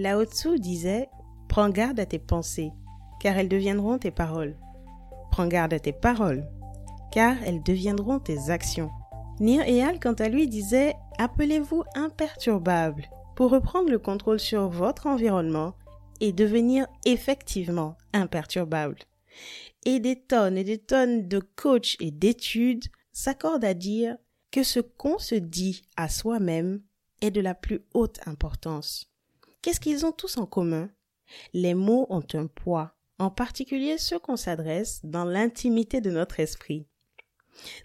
Lao Tzu disait Prends garde à tes pensées, car elles deviendront tes paroles. Prends garde à tes paroles, car elles deviendront tes actions. Nir Eyal, quant à lui, disait Appelez-vous imperturbable pour reprendre le contrôle sur votre environnement et devenir effectivement imperturbable. Et des tonnes et des tonnes de coachs et d'études s'accordent à dire que ce qu'on se dit à soi-même est de la plus haute importance. Qu'est-ce qu'ils ont tous en commun? Les mots ont un poids, en particulier ceux qu'on s'adresse dans l'intimité de notre esprit.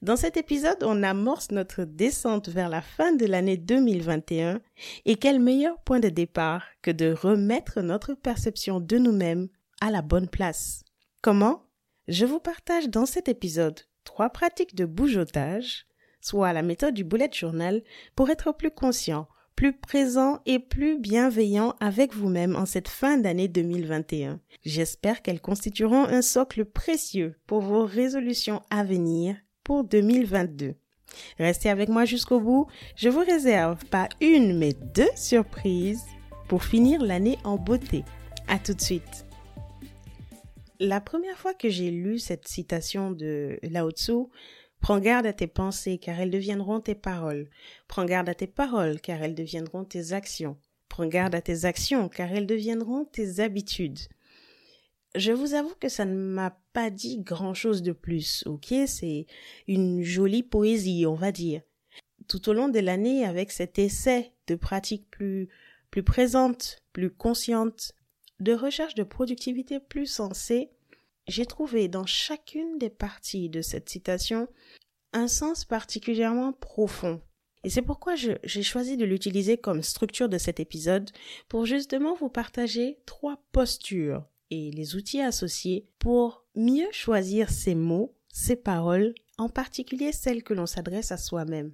Dans cet épisode, on amorce notre descente vers la fin de l'année 2021 et quel meilleur point de départ que de remettre notre perception de nous-mêmes à la bonne place? Comment? Je vous partage dans cet épisode trois pratiques de bougeotage soit la méthode du bullet journal, pour être plus conscient, plus présent et plus bienveillant avec vous-même en cette fin d'année 2021. J'espère qu'elles constitueront un socle précieux pour vos résolutions à venir pour 2022. Restez avec moi jusqu'au bout. Je vous réserve pas une mais deux surprises pour finir l'année en beauté. À tout de suite. La première fois que j'ai lu cette citation de Lao Tzu, Prends garde à tes pensées, car elles deviendront tes paroles. Prends garde à tes paroles, car elles deviendront tes actions. Prends garde à tes actions, car elles deviendront tes habitudes. Je vous avoue que ça ne m'a pas dit grand chose de plus, ok? C'est une jolie poésie, on va dire. Tout au long de l'année, avec cet essai de pratiques plus, plus présentes, plus conscientes, de recherche de productivité plus sensée, j'ai trouvé dans chacune des parties de cette citation un sens particulièrement profond. Et c'est pourquoi j'ai choisi de l'utiliser comme structure de cet épisode pour justement vous partager trois postures et les outils associés pour mieux choisir ses mots, ses paroles, en particulier celles que l'on s'adresse à soi-même.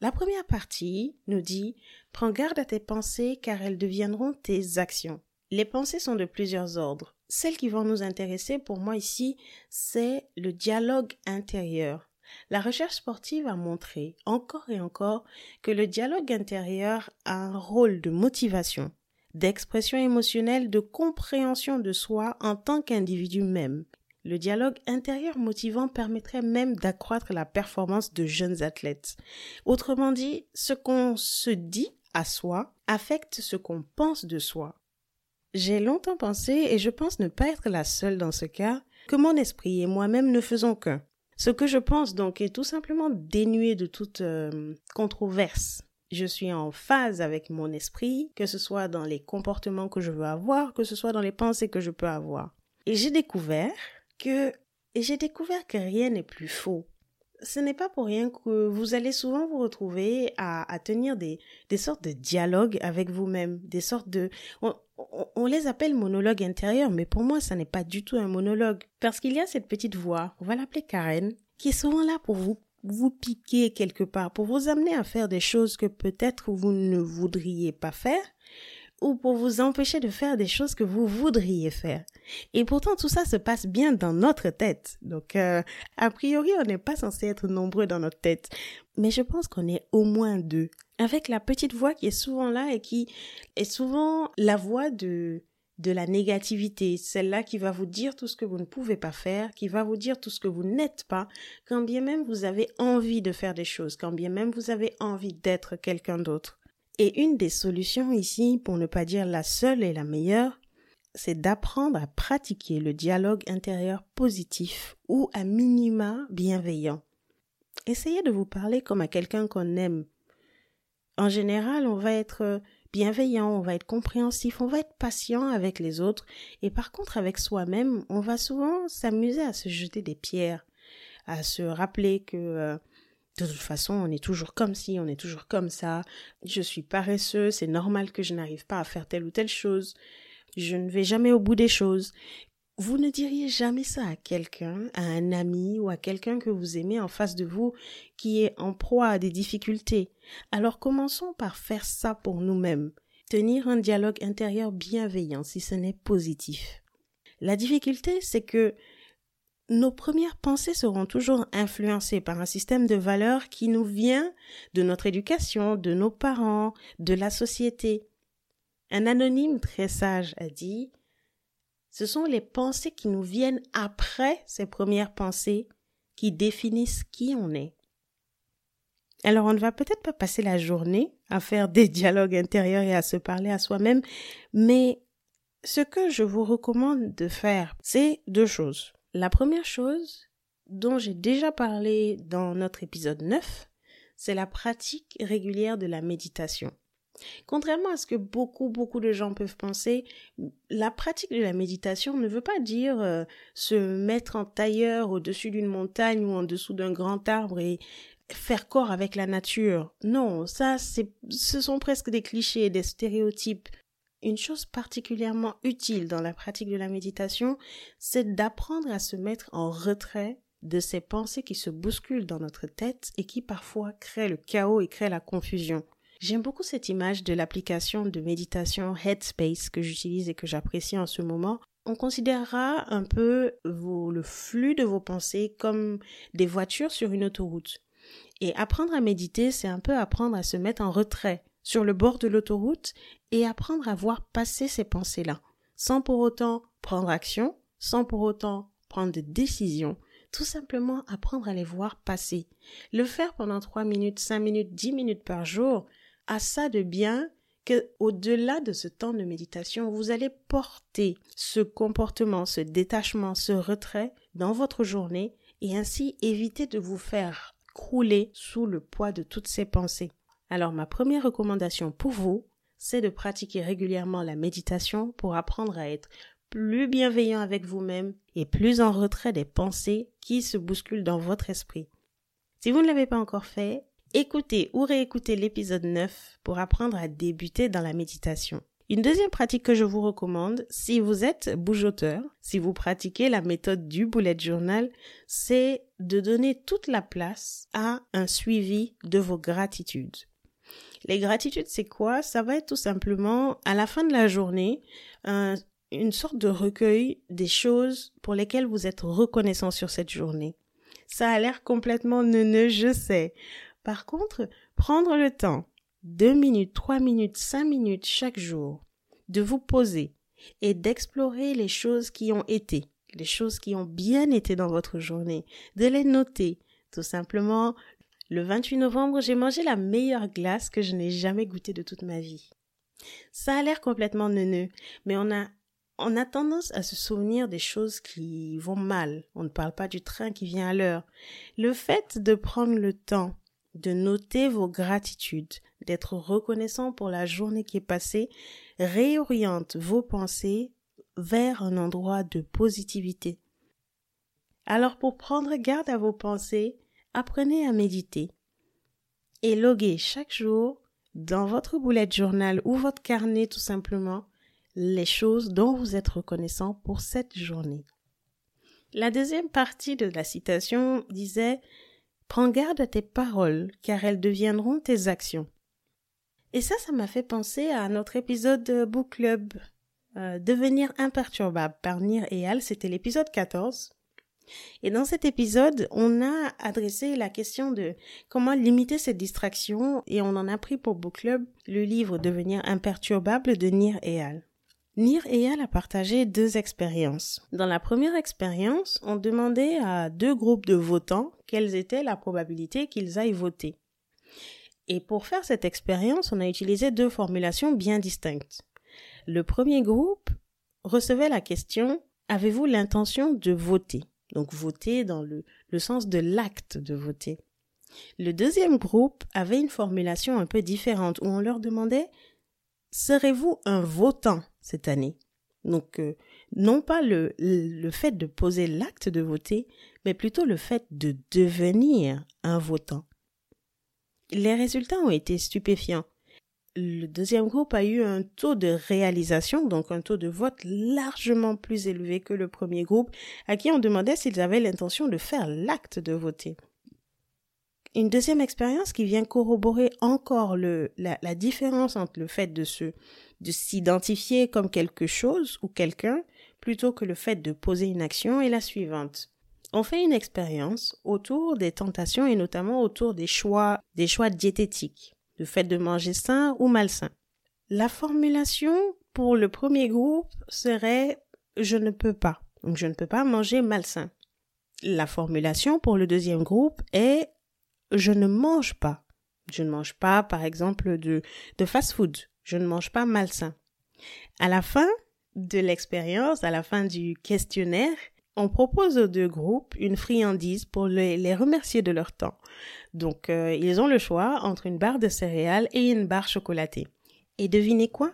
La première partie nous dit Prends garde à tes pensées car elles deviendront tes actions. Les pensées sont de plusieurs ordres. Celles qui vont nous intéresser pour moi ici, c'est le dialogue intérieur. La recherche sportive a montré encore et encore que le dialogue intérieur a un rôle de motivation, d'expression émotionnelle, de compréhension de soi en tant qu'individu même. Le dialogue intérieur motivant permettrait même d'accroître la performance de jeunes athlètes. Autrement dit, ce qu'on se dit à soi affecte ce qu'on pense de soi. J'ai longtemps pensé, et je pense ne pas être la seule dans ce cas, que mon esprit et moi-même ne faisons qu'un. Ce que je pense donc est tout simplement dénué de toute euh, controverse. Je suis en phase avec mon esprit, que ce soit dans les comportements que je veux avoir, que ce soit dans les pensées que je peux avoir. Et j'ai découvert que, j'ai découvert que rien n'est plus faux ce n'est pas pour rien que vous allez souvent vous retrouver à, tenir des, des sortes de dialogues avec vous-même, des sortes de... on, les appelle monologues intérieurs, mais pour moi, ça n'est pas du tout un monologue. Parce qu'il y a cette petite voix, on va l'appeler Karen, qui est souvent là pour vous vous piquer quelque part, pour vous amener à faire des choses que peut-être vous ne voudriez pas faire, ou pour vous empêcher de faire des choses que vous voudriez faire. Et pourtant, tout ça se passe bien dans notre tête. Donc, euh, a priori, on n'est pas censé être nombreux dans notre tête. Mais je pense qu'on est au moins deux. Avec la petite voix qui est souvent là et qui est souvent la voix de, de la négativité, celle-là qui va vous dire tout ce que vous ne pouvez pas faire, qui va vous dire tout ce que vous n'êtes pas, quand bien même vous avez envie de faire des choses, quand bien même vous avez envie d'être quelqu'un d'autre. Et une des solutions ici, pour ne pas dire la seule et la meilleure, c'est d'apprendre à pratiquer le dialogue intérieur positif ou à minima bienveillant. Essayez de vous parler comme à quelqu'un qu'on aime. En général, on va être bienveillant, on va être compréhensif, on va être patient avec les autres, et par contre avec soi-même, on va souvent s'amuser à se jeter des pierres, à se rappeler que euh, de toute façon, on est toujours comme ci, on est toujours comme ça. Je suis paresseux, c'est normal que je n'arrive pas à faire telle ou telle chose. Je ne vais jamais au bout des choses. Vous ne diriez jamais ça à quelqu'un, à un ami ou à quelqu'un que vous aimez en face de vous qui est en proie à des difficultés. Alors commençons par faire ça pour nous-mêmes. Tenir un dialogue intérieur bienveillant si ce n'est positif. La difficulté, c'est que nos premières pensées seront toujours influencées par un système de valeurs qui nous vient de notre éducation, de nos parents, de la société. Un anonyme très sage a dit Ce sont les pensées qui nous viennent après ces premières pensées qui définissent qui on est. Alors on ne va peut-être pas passer la journée à faire des dialogues intérieurs et à se parler à soi-même, mais ce que je vous recommande de faire, c'est deux choses. La première chose, dont j'ai déjà parlé dans notre épisode 9, c'est la pratique régulière de la méditation. Contrairement à ce que beaucoup, beaucoup de gens peuvent penser, la pratique de la méditation ne veut pas dire euh, se mettre en tailleur au-dessus d'une montagne ou en dessous d'un grand arbre et faire corps avec la nature. Non, ça, ce sont presque des clichés, des stéréotypes. Une chose particulièrement utile dans la pratique de la méditation, c'est d'apprendre à se mettre en retrait de ces pensées qui se bousculent dans notre tête et qui parfois créent le chaos et créent la confusion. J'aime beaucoup cette image de l'application de méditation Headspace que j'utilise et que j'apprécie en ce moment. On considérera un peu le flux de vos pensées comme des voitures sur une autoroute. Et apprendre à méditer, c'est un peu apprendre à se mettre en retrait sur le bord de l'autoroute et apprendre à voir passer ces pensées-là, sans pour autant prendre action, sans pour autant prendre de décisions, tout simplement apprendre à les voir passer. Le faire pendant 3 minutes, 5 minutes, 10 minutes par jour a ça de bien que au-delà de ce temps de méditation, vous allez porter ce comportement, ce détachement, ce retrait dans votre journée et ainsi éviter de vous faire crouler sous le poids de toutes ces pensées. Alors ma première recommandation pour vous, c'est de pratiquer régulièrement la méditation pour apprendre à être plus bienveillant avec vous-même et plus en retrait des pensées qui se bousculent dans votre esprit. Si vous ne l'avez pas encore fait, écoutez ou réécoutez l'épisode 9 pour apprendre à débuter dans la méditation. Une deuxième pratique que je vous recommande, si vous êtes bougeoteur, si vous pratiquez la méthode du bullet journal, c'est de donner toute la place à un suivi de vos gratitudes. Les gratitudes, c'est quoi? Ça va être tout simplement, à la fin de la journée, une sorte de recueil des choses pour lesquelles vous êtes reconnaissant sur cette journée. Ça a l'air complètement neuneux, je sais. Par contre, prendre le temps deux minutes, trois minutes, cinq minutes chaque jour, de vous poser et d'explorer les choses qui ont été, les choses qui ont bien été dans votre journée, de les noter. Tout simplement, le 28 novembre, j'ai mangé la meilleure glace que je n'ai jamais goûtée de toute ma vie. Ça a l'air complètement neuneux, mais on a on a tendance à se souvenir des choses qui vont mal. On ne parle pas du train qui vient à l'heure. Le fait de prendre le temps de noter vos gratitudes, d'être reconnaissant pour la journée qui est passée, réoriente vos pensées vers un endroit de positivité. Alors pour prendre garde à vos pensées, apprenez à méditer et loguez chaque jour dans votre boulette journal ou votre carnet tout simplement les choses dont vous êtes reconnaissant pour cette journée. La deuxième partie de la citation disait Prends garde à tes paroles, car elles deviendront tes actions. Et ça, ça m'a fait penser à notre épisode Book Club, euh, Devenir imperturbable par Nir et Al, c'était l'épisode 14. Et dans cet épisode, on a adressé la question de comment limiter cette distraction et on en a pris pour Book Club le livre Devenir imperturbable de Nir et Al. Nir Eyal a partagé deux expériences. Dans la première expérience, on demandait à deux groupes de votants quelles était la probabilité qu'ils aillent voter. Et pour faire cette expérience, on a utilisé deux formulations bien distinctes. Le premier groupe recevait la question Avez-vous l'intention de voter? Donc voter dans le, sens de l'acte de voter. Le deuxième groupe avait une formulation un peu différente où on leur demandait Serez-vous un votant cette année? Donc, euh, non pas le fait de poser l'acte de voter, mais plutôt le fait de devenir un votant. Les résultats ont été stupéfiants. Le deuxième groupe a eu un taux de réalisation, donc un taux de vote largement plus élevé que le premier groupe, à qui on demandait s'ils avaient l'intention de faire l'acte de voter. Une deuxième expérience qui vient corroborer encore la, la différence entre le fait de se de s'identifier comme quelque chose ou quelqu'un plutôt que le fait de poser une action est la suivante. On fait une expérience autour des tentations et notamment autour des choix, des choix diététiques, le fait de manger sain ou malsain. La formulation pour le premier groupe serait je ne peux pas. Donc je ne peux pas manger malsain. La formulation pour le deuxième groupe est je ne mange pas. Je ne mange pas, par exemple, de, de fast-food. Je ne mange pas malsain. À la fin de l'expérience, à la fin du questionnaire, on propose aux deux groupes une friandise pour les, remercier de leur temps. Donc, euh, ils ont le choix entre une barre de céréales et une barre chocolatée. Et devinez quoi?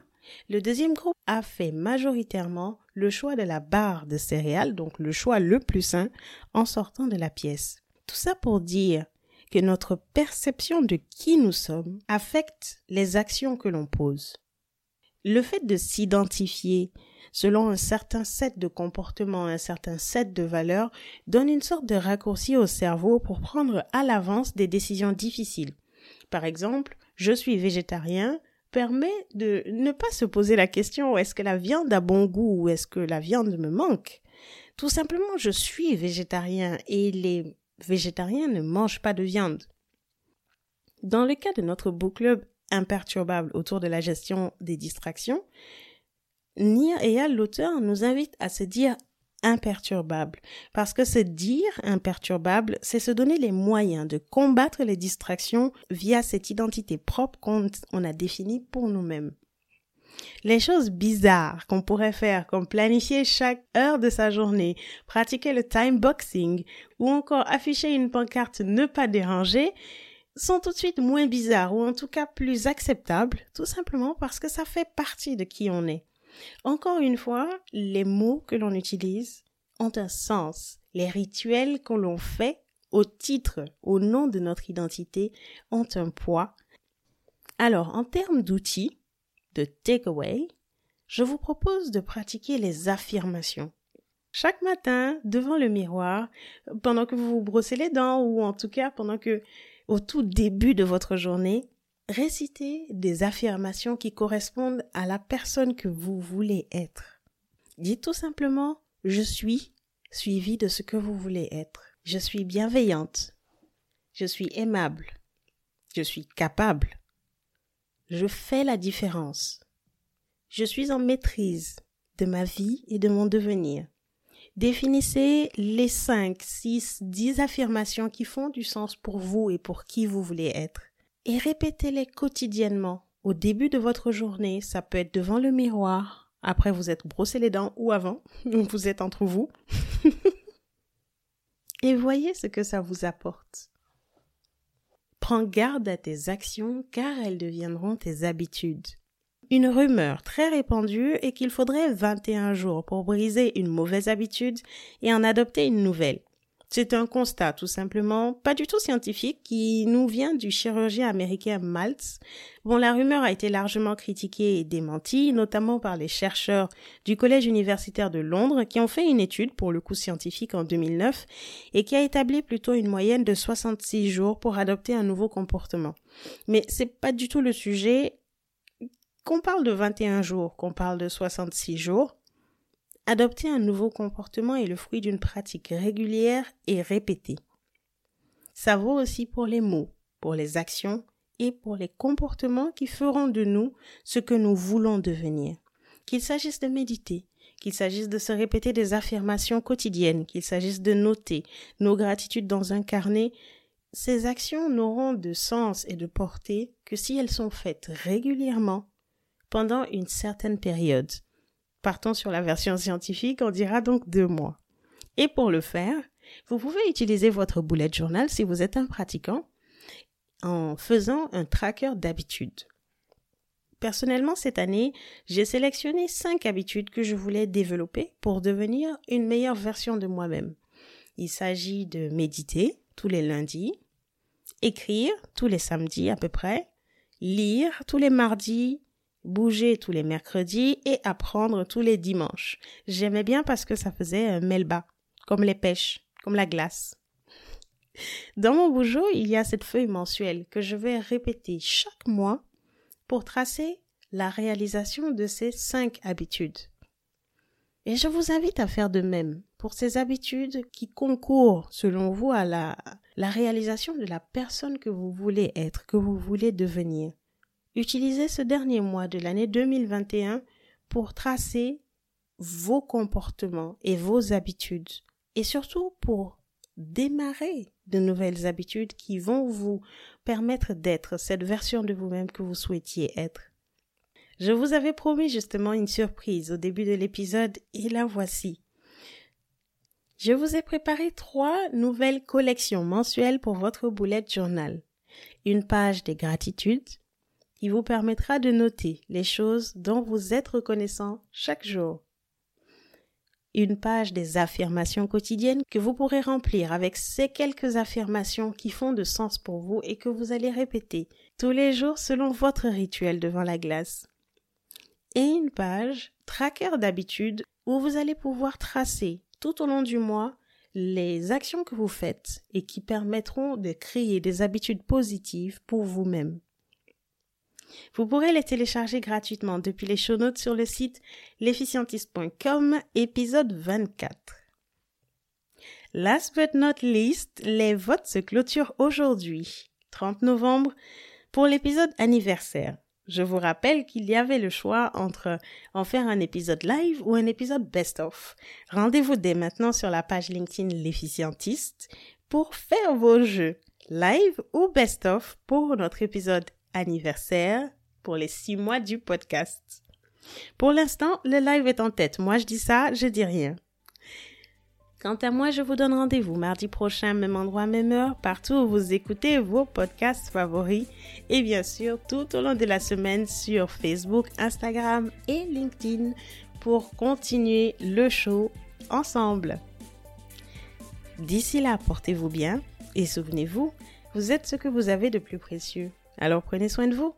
Le deuxième groupe a fait majoritairement le choix de la barre de céréales, donc le choix le plus sain, en sortant de la pièce. Tout ça pour dire que notre perception de qui nous sommes affecte les actions que l'on pose. Le fait de s'identifier selon un certain set de comportements, un certain set de valeurs, donne une sorte de raccourci au cerveau pour prendre à l'avance des décisions difficiles. Par exemple, je suis végétarien permet de ne pas se poser la question est-ce que la viande a bon goût ou est-ce que la viande me manque? Tout simplement, je suis végétarien et les végétariens ne mangent pas de viande. Dans le cas de notre book club imperturbable autour de la gestion des distractions, Nia et l'auteur, nous invite à se dire imperturbable. Parce que se dire imperturbable, c'est se donner les moyens de combattre les distractions via cette identité propre qu'on a définie pour nous-mêmes. Les choses bizarres qu'on pourrait faire, comme planifier chaque heure de sa journée, pratiquer le time boxing ou encore afficher une pancarte ne pas déranger, sont tout de suite moins bizarres ou en tout cas plus acceptables, tout simplement parce que ça fait partie de qui on est. Encore une fois, les mots que l'on utilise ont un sens. Les rituels que l'on fait au titre, au nom de notre identité, ont un poids. Alors, en termes d'outils, de takeaway, je vous propose de pratiquer les affirmations. Chaque matin, devant le miroir, pendant que vous vous brossez les dents ou en tout cas pendant que, au tout début de votre journée, récitez des affirmations qui correspondent à la personne que vous voulez être. Dites tout simplement je suis suivi de ce que vous voulez être. Je suis bienveillante. Je suis aimable. Je suis capable. Je fais la différence. Je suis en maîtrise de ma vie et de mon devenir. Définissez les 5, 6, 10 affirmations qui font du sens pour vous et pour qui vous voulez être et répétez-les quotidiennement. Au début de votre journée, ça peut être devant le miroir, après vous êtes brossé les dents ou avant, vous êtes entre vous. et voyez ce que ça vous apporte. Prends garde à tes actions car elles deviendront tes habitudes. Une rumeur très répandue est qu'il faudrait 21 jours pour briser une mauvaise habitude et en adopter une nouvelle. C'est un constat tout simplement pas du tout scientifique qui nous vient du chirurgien américain Maltz. Bon, la rumeur a été largement critiquée et démentie, notamment par les chercheurs du Collège universitaire de Londres qui ont fait une étude pour le coup scientifique en 2009 et qui a établi plutôt une moyenne de 66 jours pour adopter un nouveau comportement. Mais c'est pas du tout le sujet. Qu'on parle de 21 jours, qu'on parle de 66 jours, Adopter un nouveau comportement est le fruit d'une pratique régulière et répétée. Ça vaut aussi pour les mots, pour les actions et pour les comportements qui feront de nous ce que nous voulons devenir. Qu'il s'agisse de méditer, qu'il s'agisse de se répéter des affirmations quotidiennes, qu'il s'agisse de noter nos gratitudes dans un carnet, ces actions n'auront de sens et de portée que si elles sont faites régulièrement pendant une certaine période. Partons sur la version scientifique, on dira donc deux mois. Et pour le faire, vous pouvez utiliser votre bullet journal si vous êtes un pratiquant en faisant un tracker d'habitudes. Personnellement, cette année, j'ai sélectionné cinq habitudes que je voulais développer pour devenir une meilleure version de moi-même. Il s'agit de méditer tous les lundis, écrire tous les samedis à peu près, lire tous les mardis, bouger tous les mercredis et apprendre tous les dimanches. J'aimais bien parce que ça faisait un melba, comme les pêches, comme la glace. Dans mon bougeot, il y a cette feuille mensuelle que je vais répéter chaque mois pour tracer la réalisation de ces cinq habitudes. Et je vous invite à faire de même pour ces habitudes qui concourent, selon vous, à la, la réalisation de la personne que vous voulez être, que vous voulez devenir Utilisez ce dernier mois de l'année 2021 pour tracer vos comportements et vos habitudes et surtout pour démarrer de nouvelles habitudes qui vont vous permettre d'être cette version de vous-même que vous souhaitiez être. Je vous avais promis justement une surprise au début de l'épisode et la voici. Je vous ai préparé trois nouvelles collections mensuelles pour votre boulette journal. Une page des gratitudes qui vous permettra de noter les choses dont vous êtes reconnaissant chaque jour une page des affirmations quotidiennes que vous pourrez remplir avec ces quelques affirmations qui font de sens pour vous et que vous allez répéter tous les jours selon votre rituel devant la glace. Et une page tracker d'habitude où vous allez pouvoir tracer tout au long du mois les actions que vous faites et qui permettront de créer des habitudes positives pour vous-même. Vous pourrez les télécharger gratuitement depuis les show notes sur le site l'efficientiste.com, épisode 24. Last but not least, les votes se clôturent aujourd'hui, 30 novembre, pour l'épisode anniversaire. Je vous rappelle qu'il y avait le choix entre en faire un épisode live ou un épisode best-of. Rendez-vous dès maintenant sur la page LinkedIn L'efficientiste pour faire vos jeux live ou best-of pour notre épisode anniversaire pour les six mois du podcast. Pour l'instant, le live est en tête. Moi, je dis ça, je dis rien. Quant à moi, je vous donne rendez-vous mardi prochain, même endroit, même heure, partout où vous écoutez vos podcasts favoris et bien sûr tout au long de la semaine sur Facebook, Instagram et LinkedIn pour continuer le show ensemble. D'ici là, portez-vous bien et souvenez-vous, vous êtes ce que vous avez de plus précieux. Alors prenez soin de vous.